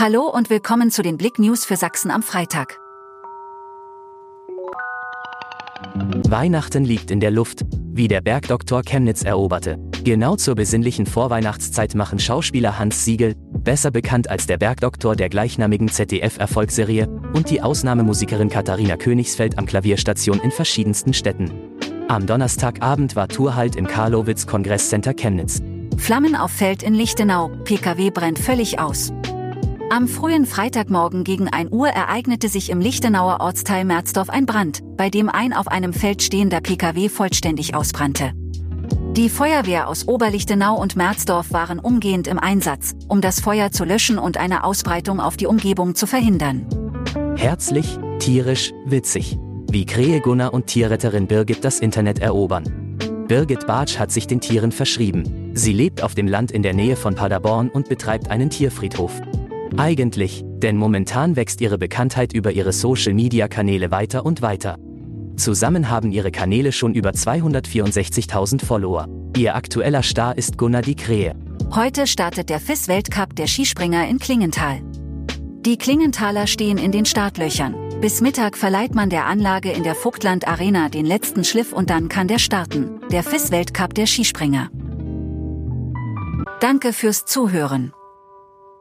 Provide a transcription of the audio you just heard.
Hallo und willkommen zu den Blick News für Sachsen am Freitag. Weihnachten liegt in der Luft, wie der Bergdoktor Chemnitz eroberte. Genau zur besinnlichen Vorweihnachtszeit machen Schauspieler Hans Siegel, besser bekannt als der Bergdoktor der gleichnamigen ZDF-Erfolgsserie, und die Ausnahmemusikerin Katharina Königsfeld am Klavierstation in verschiedensten Städten. Am Donnerstagabend war Tourhalt im Karlowitz Kongresscenter Chemnitz. Flammen auf Feld in Lichtenau, PKW brennt völlig aus. Am frühen Freitagmorgen gegen 1 Uhr ereignete sich im Lichtenauer Ortsteil Merzdorf ein Brand, bei dem ein auf einem Feld stehender Pkw vollständig ausbrannte. Die Feuerwehr aus Oberlichtenau und Merzdorf waren umgehend im Einsatz, um das Feuer zu löschen und eine Ausbreitung auf die Umgebung zu verhindern. Herzlich, tierisch, witzig. Wie Krähe Gunnar und Tierretterin Birgit das Internet erobern. Birgit Bartsch hat sich den Tieren verschrieben. Sie lebt auf dem Land in der Nähe von Paderborn und betreibt einen Tierfriedhof. Eigentlich, denn momentan wächst ihre Bekanntheit über ihre Social-Media-Kanäle weiter und weiter. Zusammen haben ihre Kanäle schon über 264.000 Follower. Ihr aktueller Star ist Gunnar die Krähe. Heute startet der FIS-Weltcup der Skispringer in Klingenthal. Die Klingenthaler stehen in den Startlöchern. Bis Mittag verleiht man der Anlage in der Vogtland Arena den letzten Schliff und dann kann der starten. Der FIS-Weltcup der Skispringer. Danke fürs Zuhören.